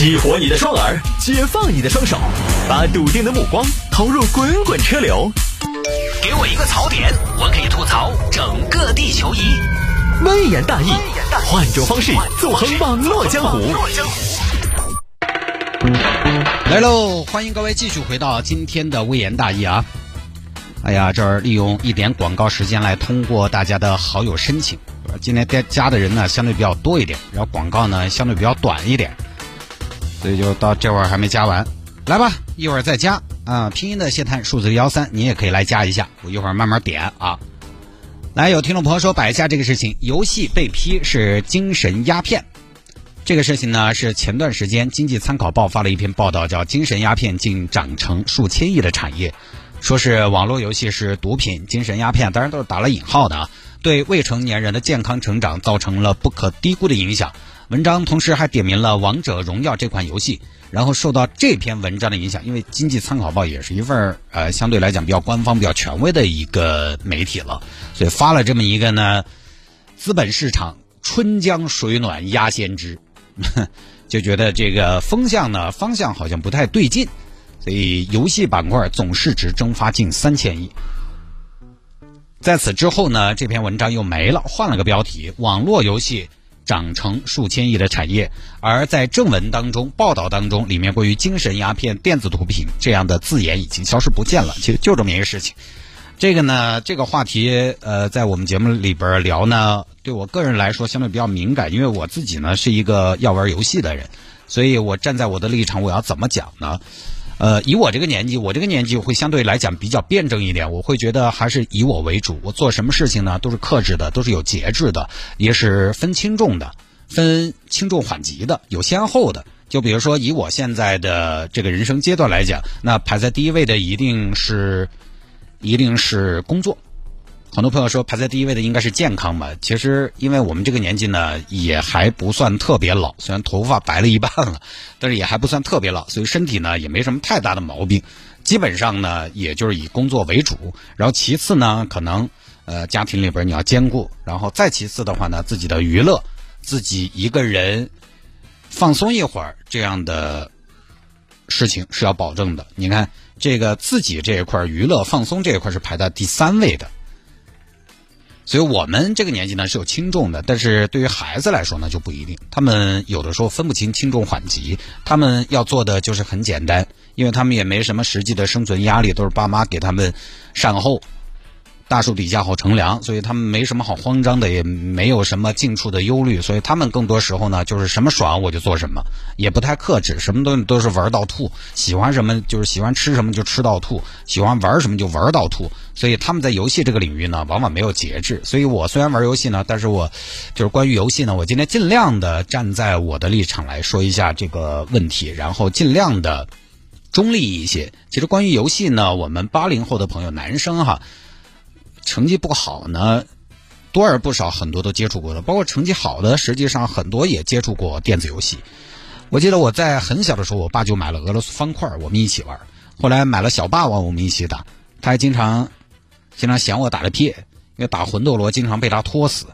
激活你的双耳，解放你的双手，把笃定的目光投入滚滚车流。给我一个槽点，我可以吐槽整个地球仪。微言大义，换种方式纵横网络江湖。来喽，欢迎各位继续回到今天的微言大义啊！哎呀，这儿利用一点广告时间来通过大家的好友申请。今天加加的人呢相对比较多一点，然后广告呢相对比较短一点，所以就到这会儿还没加完。来吧，一会儿再加啊！拼音的谢探，数字幺三，你也可以来加一下，我一会儿慢慢点啊。来，有听众朋友说摆一下这个事情，游戏被批是精神鸦片。这个事情呢，是前段时间经济参考报发了一篇报道，叫“精神鸦片竟长成数千亿的产业”，说是网络游戏是毒品、精神鸦片，当然都是打了引号的啊。对未成年人的健康成长造成了不可低估的影响。文章同时还点名了《王者荣耀》这款游戏，然后受到这篇文章的影响，因为经济参考报也是一份呃相对来讲比较官方、比较权威的一个媒体了，所以发了这么一个呢，资本市场春江水暖鸭先知，就觉得这个风向呢方向好像不太对劲，所以游戏板块总市值蒸发近三千亿。在此之后呢，这篇文章又没了，换了个标题：网络游戏长成数千亿的产业。而在正文当中、报道当中，里面关于精神鸦片、电子毒品这样的字眼已经消失不见了。其实就这么一个事情。这个呢，这个话题，呃，在我们节目里边聊呢，对我个人来说相对比较敏感，因为我自己呢是一个要玩游戏的人，所以我站在我的立场，我要怎么讲呢？呃，以我这个年纪，我这个年纪会相对来讲比较辩证一点。我会觉得还是以我为主，我做什么事情呢，都是克制的，都是有节制的，也是分轻重的，分轻重缓急的，有先后的。就比如说，以我现在的这个人生阶段来讲，那排在第一位的一定是，一定是工作。很多朋友说排在第一位的应该是健康吧？其实，因为我们这个年纪呢，也还不算特别老，虽然头发白了一半了，但是也还不算特别老，所以身体呢也没什么太大的毛病。基本上呢，也就是以工作为主，然后其次呢，可能呃家庭里边你要兼顾，然后再其次的话呢，自己的娱乐，自己一个人放松一会儿这样的事情是要保证的。你看这个自己这一块娱乐放松这一块是排在第三位的。所以我们这个年纪呢是有轻重的，但是对于孩子来说呢就不一定。他们有的时候分不清轻重缓急，他们要做的就是很简单，因为他们也没什么实际的生存压力，都是爸妈给他们善后。大树底下好乘凉，所以他们没什么好慌张的，也没有什么近处的忧虑，所以他们更多时候呢就是什么爽我就做什么，也不太克制，什么东西都是玩到吐，喜欢什么就是喜欢吃什么就吃到吐，喜欢玩什么就玩到吐，所以他们在游戏这个领域呢往往没有节制。所以我虽然玩游戏呢，但是我就是关于游戏呢，我今天尽量的站在我的立场来说一下这个问题，然后尽量的中立一些。其实关于游戏呢，我们八零后的朋友，男生哈。成绩不好呢，多而不少，很多都接触过的，包括成绩好的，实际上很多也接触过电子游戏。我记得我在很小的时候，我爸就买了俄罗斯方块，我们一起玩。后来买了小霸王，我们一起打。他还经常经常嫌我打的撇，因为打魂斗罗经常被他拖死。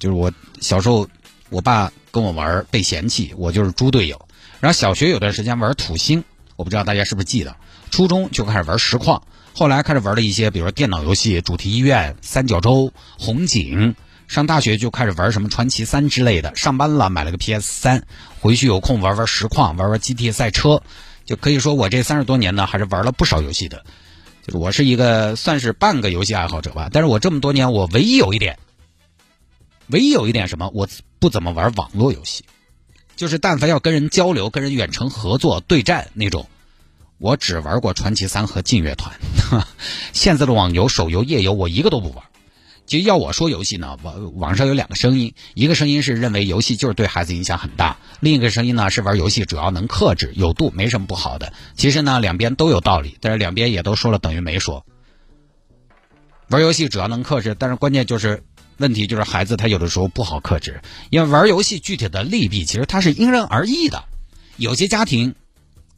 就是我小时候，我爸跟我玩被嫌弃，我就是猪队友。然后小学有段时间玩土星，我不知道大家是不是记得。初中就开始玩实况。后来开始玩了一些，比如说电脑游戏，主题医院、三角洲、红警。上大学就开始玩什么传奇三之类的。上班了买了个 PS 三，回去有空玩玩实况，玩玩 GT 赛车。就可以说我这三十多年呢，还是玩了不少游戏的。就是我是一个算是半个游戏爱好者吧。但是我这么多年，我唯一有一点，唯一有一点什么，我不怎么玩网络游戏。就是但凡要跟人交流、跟人远程合作、对战那种。我只玩过传奇三和劲乐团，现在的网游、手游、页游我一个都不玩。其实要我说游戏呢，网网上有两个声音，一个声音是认为游戏就是对孩子影响很大，另一个声音呢是玩游戏主要能克制、有度，没什么不好的。其实呢，两边都有道理，但是两边也都说了等于没说。玩游戏主要能克制，但是关键就是问题就是孩子他有的时候不好克制，因为玩游戏具体的利弊其实它是因人而异的，有些家庭。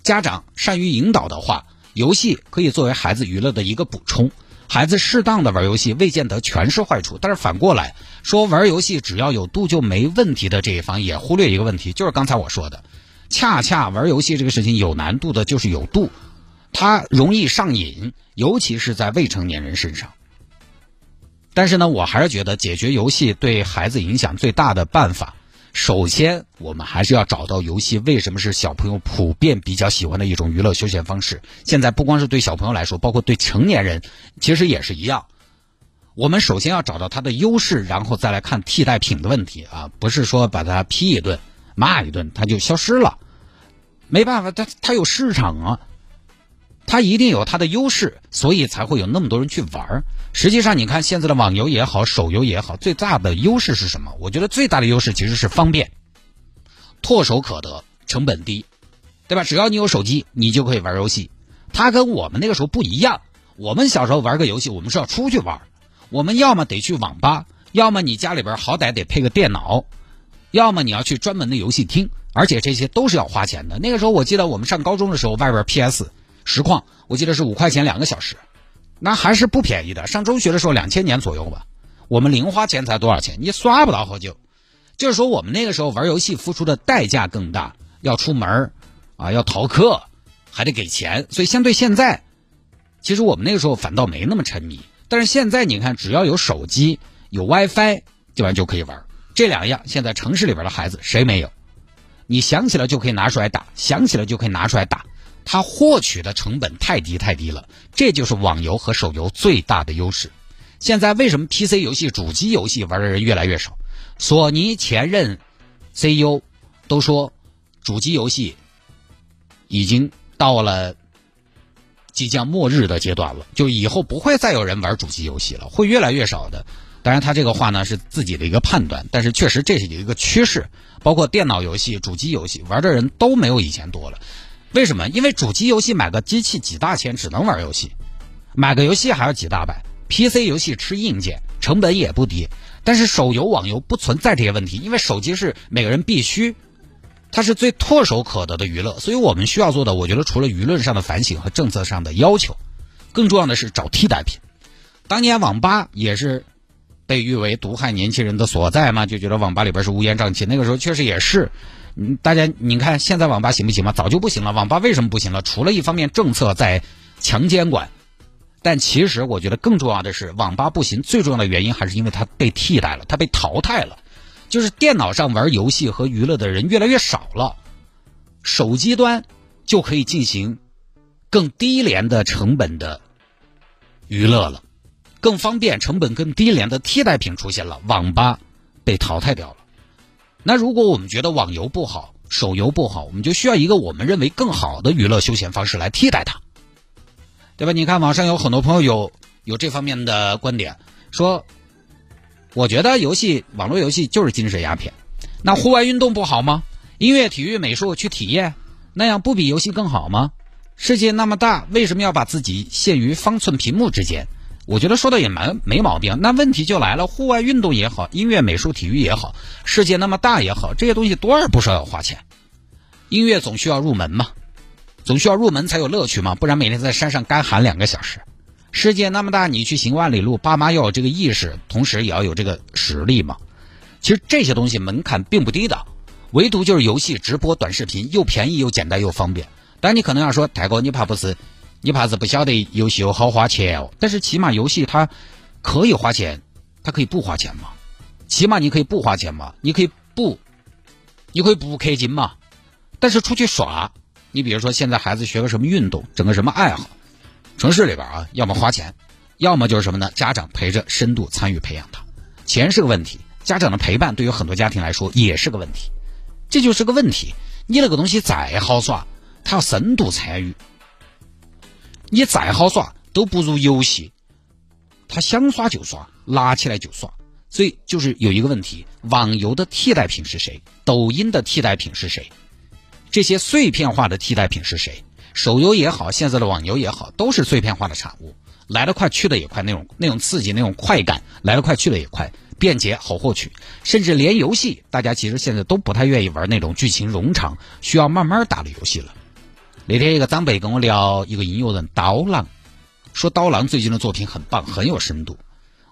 家长善于引导的话，游戏可以作为孩子娱乐的一个补充。孩子适当的玩游戏，未见得全是坏处。但是反过来说，玩游戏只要有度就没问题的这一方，也忽略一个问题，就是刚才我说的，恰恰玩游戏这个事情有难度的就是有度，它容易上瘾，尤其是在未成年人身上。但是呢，我还是觉得解决游戏对孩子影响最大的办法，首先我们还是要找到游戏为什么是小朋友普遍比较喜欢的一种娱乐休闲方式。现在不光是对小朋友来说，包括对成年人，其实也是一样。我们首先要找到它的优势，然后再来看替代品的问题啊，不是说把它批一顿、骂一顿，它就消失了。没办法，它它有市场啊。它一定有它的优势，所以才会有那么多人去玩儿实际上，你看现在的网游也好，手游也好，最大的优势是什么？我觉得最大的优势其实是方便，唾手可得，成本低，对吧？只要你有手机，你就可以玩游戏。它跟我们那个时候不一样。我们小时候玩个游戏，我们是要出去玩，我们要么得去网吧，要么你家里边好歹得配个电脑，要么你要去专门的游戏厅，而且这些都是要花钱的。那个时候我记得我们上高中的时候，外边 PS。实况我记得是五块钱两个小时，那还是不便宜的。上中学的时候两千年左右吧，我们零花钱才多少钱？你刷不到好久。就是说我们那个时候玩游戏付出的代价更大，要出门啊，要逃课，还得给钱。所以相对现在，其实我们那个时候反倒没那么沉迷。但是现在你看，只要有手机、有 WiFi，基本上就可以玩。这两样现在城市里边的孩子谁没有？你想起来就可以拿出来打，想起来就可以拿出来打。它获取的成本太低太低了，这就是网游和手游最大的优势。现在为什么 PC 游戏、主机游戏玩的人越来越少？索尼前任 CEO 都说，主机游戏已经到了即将末日的阶段了，就以后不会再有人玩主机游戏了，会越来越少的。当然，他这个话呢是自己的一个判断，但是确实这是一个趋势。包括电脑游戏、主机游戏玩的人都没有以前多了。为什么？因为主机游戏买个机器几大千，只能玩游戏；买个游戏还要几大百。PC 游戏吃硬件，成本也不低。但是手游、网游不存在这些问题，因为手机是每个人必须，它是最唾手可得的娱乐。所以我们需要做的，我觉得除了舆论上的反省和政策上的要求，更重要的是找替代品。当年网吧也是被誉为毒害年轻人的所在嘛，就觉得网吧里边是乌烟瘴气。那个时候确实也是。嗯，大家你看现在网吧行不行吗？早就不行了。网吧为什么不行了？除了一方面政策在强监管，但其实我觉得更重要的是，网吧不行最重要的原因还是因为它被替代了，它被淘汰了。就是电脑上玩游戏和娱乐的人越来越少了，手机端就可以进行更低廉的成本的娱乐了，更方便、成本更低廉的替代品出现了，网吧被淘汰掉了。那如果我们觉得网游不好，手游不好，我们就需要一个我们认为更好的娱乐休闲方式来替代它，对吧？你看网上有很多朋友有有这方面的观点，说，我觉得游戏网络游戏就是精神鸦片。那户外运动不好吗？音乐、体育、美术去体验，那样不比游戏更好吗？世界那么大，为什么要把自己限于方寸屏幕之间？我觉得说的也蛮没毛病，那问题就来了，户外运动也好，音乐、美术、体育也好，世界那么大也好，这些东西多而不少要花钱。音乐总需要入门嘛，总需要入门才有乐趣嘛，不然每天在山上干喊两个小时。世界那么大，你去行万里路，爸妈要有这个意识，同时也要有这个实力嘛。其实这些东西门槛并不低的，唯独就是游戏直播、短视频又便宜又简单又方便。但你可能要说，泰哥你怕不是？你怕是不晓得游戏有好花钱哦，但是起码游戏它可以花钱，它可以不花钱嘛？起码你可以不花钱嘛？你可以不，你可以不氪金嘛？但是出去耍，你比如说现在孩子学个什么运动，整个什么爱好，城市里边啊，要么花钱，要么就是什么呢？家长陪着深度参与培养他，钱是个问题，家长的陪伴对于很多家庭来说也是个问题，这就是个问题。你那个东西再好耍，他要深度参与。你再好耍都不如游戏，他想耍就耍，拿起来就耍。所以就是有一个问题：网游的替代品是谁？抖音的替代品是谁？这些碎片化的替代品是谁？手游也好，现在的网游也好，都是碎片化的产物，来得快去得也快，那种那种刺激，那种快感，来得快去得也快，便捷好获取。甚至连游戏，大家其实现在都不太愿意玩那种剧情冗长、需要慢慢打的游戏了。那天一个长辈跟我聊一个音乐人刀郎，说刀郎最近的作品很棒，很有深度。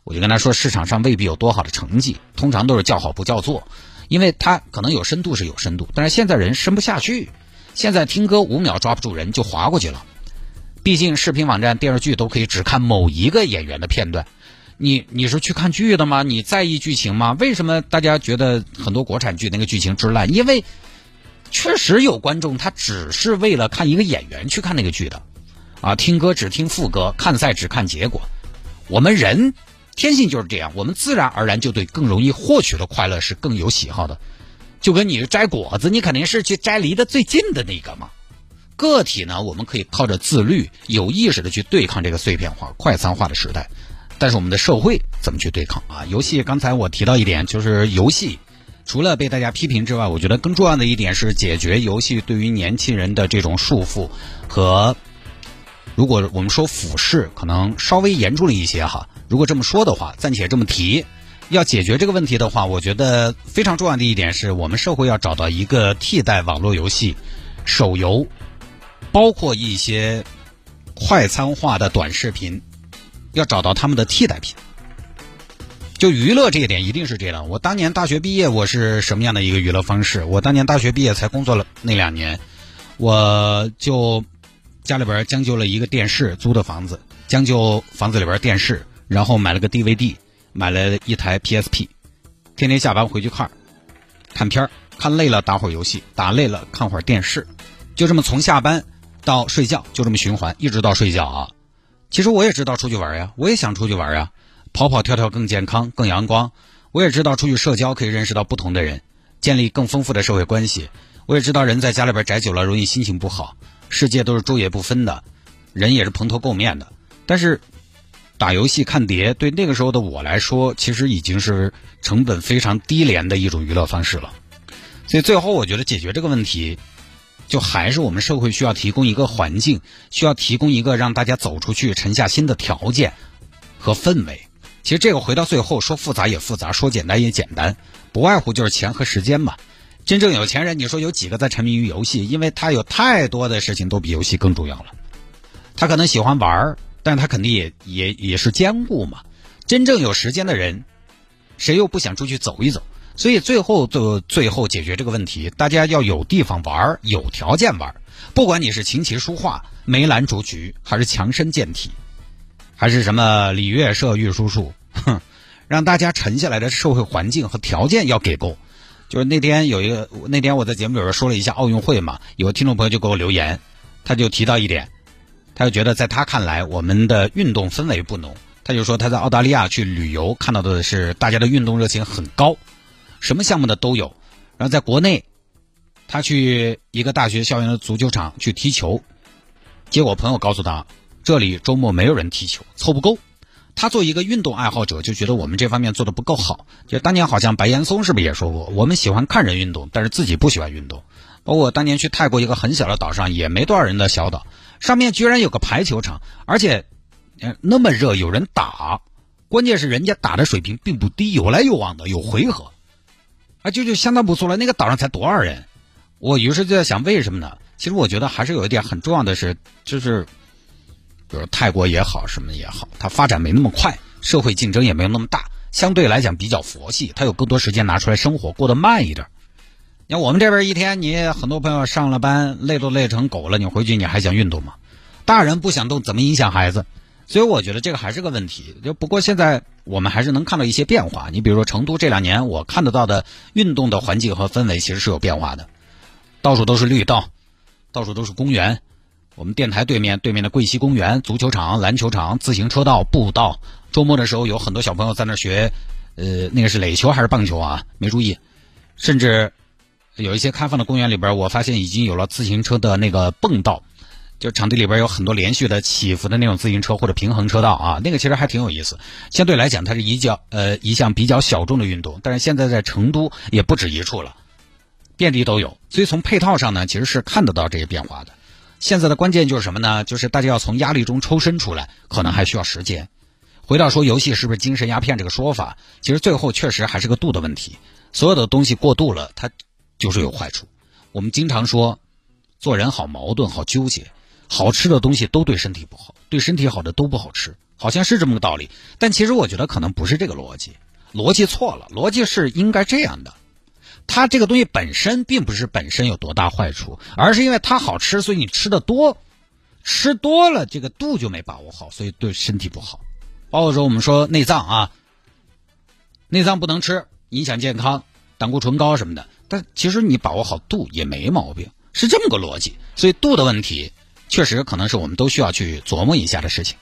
我就跟他说，市场上未必有多好的成绩，通常都是叫好不叫座，因为他可能有深度是有深度，但是现在人深不下去。现在听歌五秒抓不住人就划过去了。毕竟视频网站、电视剧都可以只看某一个演员的片段。你你是去看剧的吗？你在意剧情吗？为什么大家觉得很多国产剧那个剧情之烂？因为确实有观众他只是为了看一个演员去看那个剧的，啊，听歌只听副歌，看赛只看结果。我们人天性就是这样，我们自然而然就对更容易获取的快乐是更有喜好的。就跟你摘果子，你肯定是去摘离得最近的那个嘛。个体呢，我们可以靠着自律、有意识的去对抗这个碎片化、快餐化的时代。但是我们的社会怎么去对抗啊？游戏刚才我提到一点，就是游戏除了被大家批评之外，我觉得更重要的一点是解决游戏对于年轻人的这种束缚和，如果我们说俯视，可能稍微严重了一些哈。如果这么说的话，暂且这么提，要解决这个问题的话，我觉得非常重要的一点是我们社会要找到一个替代网络游戏、手游，包括一些快餐化的短视频。要找到他们的替代品，就娱乐这一点一定是这样。我当年大学毕业，我是什么样的一个娱乐方式？我当年大学毕业才工作了那两年，我就家里边将就了一个电视，租的房子，将就房子里边电视，然后买了个 DVD，买了一台 PSP，天天下班回去看，看片儿，看累了打会儿游戏，打累了看会儿电视，就这么从下班到睡觉，就这么循环，一直到睡觉啊。其实我也知道出去玩呀，我也想出去玩呀，跑跑跳跳更健康、更阳光。我也知道出去社交可以认识到不同的人，建立更丰富的社会关系。我也知道人在家里边宅久了容易心情不好，世界都是昼夜不分的，人也是蓬头垢面的。但是打游戏、看碟，对那个时候的我来说，其实已经是成本非常低廉的一种娱乐方式了。所以最后，我觉得解决这个问题。就还是我们社会需要提供一个环境，需要提供一个让大家走出去、沉下心的条件和氛围。其实这个回到最后说复杂也复杂，说简单也简单，不外乎就是钱和时间嘛。真正有钱人，你说有几个在沉迷于游戏？因为他有太多的事情都比游戏更重要了。他可能喜欢玩，但他肯定也也也是兼顾嘛。真正有时间的人，谁又不想出去走一走？所以最后就最后解决这个问题，大家要有地方玩，有条件玩。不管你是琴棋书画、梅兰竹菊，还是强身健体，还是什么礼乐射御书数，哼，让大家沉下来的社会环境和条件要给够。就是那天有一个，那天我在节目里边说了一下奥运会嘛，有个听众朋友就给我留言，他就提到一点，他就觉得在他看来，我们的运动氛围不浓。他就说他在澳大利亚去旅游，看到的是大家的运动热情很高。什么项目的都有，然后在国内，他去一个大学校园的足球场去踢球，结果朋友告诉他，这里周末没有人踢球，凑不够。他作为一个运动爱好者，就觉得我们这方面做的不够好。就当年好像白岩松是不是也说过，我们喜欢看人运动，但是自己不喜欢运动。包括当年去泰国一个很小的岛上，也没多少人的小岛，上面居然有个排球场，而且，那么热有人打，关键是人家打的水平并不低，有来有往的，有回合。啊，就就相当不错了。那个岛上才多少人？我于是就在想，为什么呢？其实我觉得还是有一点很重要的是，就是，比如泰国也好，什么也好，它发展没那么快，社会竞争也没有那么大，相对来讲比较佛系，它有更多时间拿出来生活，过得慢一点。你看我们这边一天，你很多朋友上了班累都累成狗了，你回去你还想运动吗？大人不想动，怎么影响孩子？所以我觉得这个还是个问题。就不过现在我们还是能看到一些变化。你比如说成都这两年，我看得到的运动的环境和氛围其实是有变化的。到处都是绿道，到处都是公园。我们电台对面对面的桂溪公园、足球场、篮球场、自行车道、步道。周末的时候有很多小朋友在那学，呃，那个是垒球还是棒球啊？没注意。甚至有一些开放的公园里边，我发现已经有了自行车的那个蹦道。就场地里边有很多连续的起伏的那种自行车或者平衡车道啊，那个其实还挺有意思。相对来讲，它是一较呃一项比较小众的运动，但是现在在成都也不止一处了，遍地都有。所以从配套上呢，其实是看得到这些变化的。现在的关键就是什么呢？就是大家要从压力中抽身出来，可能还需要时间。回到说游戏是不是精神鸦片这个说法，其实最后确实还是个度的问题。所有的东西过度了，它就是有坏处。我们经常说，做人好矛盾，好纠结。好吃的东西都对身体不好，对身体好的都不好吃，好像是这么个道理。但其实我觉得可能不是这个逻辑，逻辑错了。逻辑是应该这样的：它这个东西本身并不是本身有多大坏处，而是因为它好吃，所以你吃的多，吃多了这个度就没把握好，所以对身体不好。包括说我们说内脏啊，内脏不能吃，影响健康，胆固醇高什么的。但其实你把握好度也没毛病，是这么个逻辑。所以度的问题，确实可能是我们都需要去琢磨一下的事情。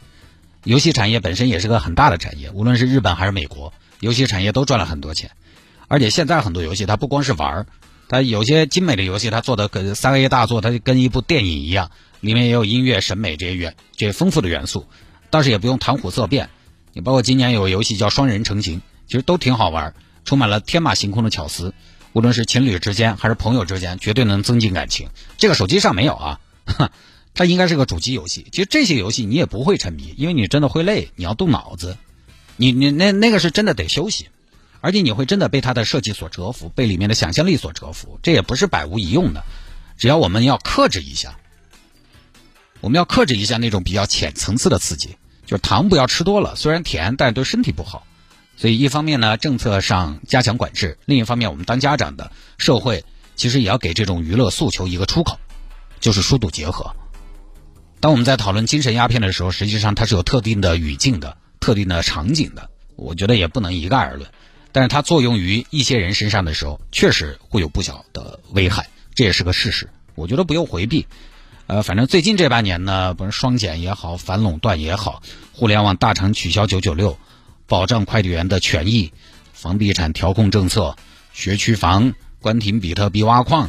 游戏产业本身也是个很大的产业，无论是日本还是美国，游戏产业都赚了很多钱。而且现在很多游戏，它不光是玩儿，它有些精美的游戏，它做的跟三 A 大作，它就跟一部电影一样，里面也有音乐、审美这些元这些丰富的元素。倒是也不用谈虎色变，你包括今年有个游戏叫《双人成行》，其实都挺好玩，充满了天马行空的巧思。无论是情侣之间还是朋友之间，绝对能增进感情。这个手机上没有啊，它应该是个主机游戏。其实这些游戏你也不会沉迷，因为你真的会累，你要动脑子，你你那那个是真的得休息。而且你会真的被它的设计所折服，被里面的想象力所折服，这也不是百无一用的。只要我们要克制一下，我们要克制一下那种比较浅层次的刺激，就是糖不要吃多了，虽然甜，但是对身体不好。所以一方面呢，政策上加强管制；另一方面，我们当家长的社会其实也要给这种娱乐诉求一个出口，就是疏堵结合。当我们在讨论精神鸦片的时候，实际上它是有特定的语境的、特定的场景的，我觉得也不能一概而论。但是它作用于一些人身上的时候，确实会有不小的危害，这也是个事实。我觉得不用回避。呃，反正最近这半年呢，不是双减也好，反垄断也好，互联网大厂取消九九六，保障快递员的权益，房地产调控政策，学区房关停比特币挖矿，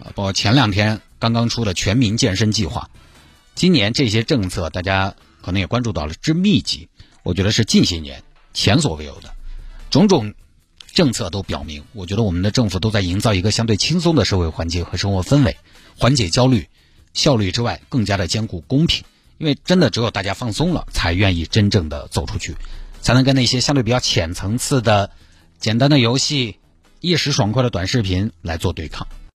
啊，包括前两天刚刚出的全民健身计划，今年这些政策大家可能也关注到了之密集，我觉得是近些年前所未有的。种种政策都表明，我觉得我们的政府都在营造一个相对轻松的社会环境和生活氛围，缓解焦虑、效率之外，更加的兼顾公平。因为真的只有大家放松了，才愿意真正的走出去，才能跟那些相对比较浅层次的、简单的游戏、一时爽快的短视频来做对抗。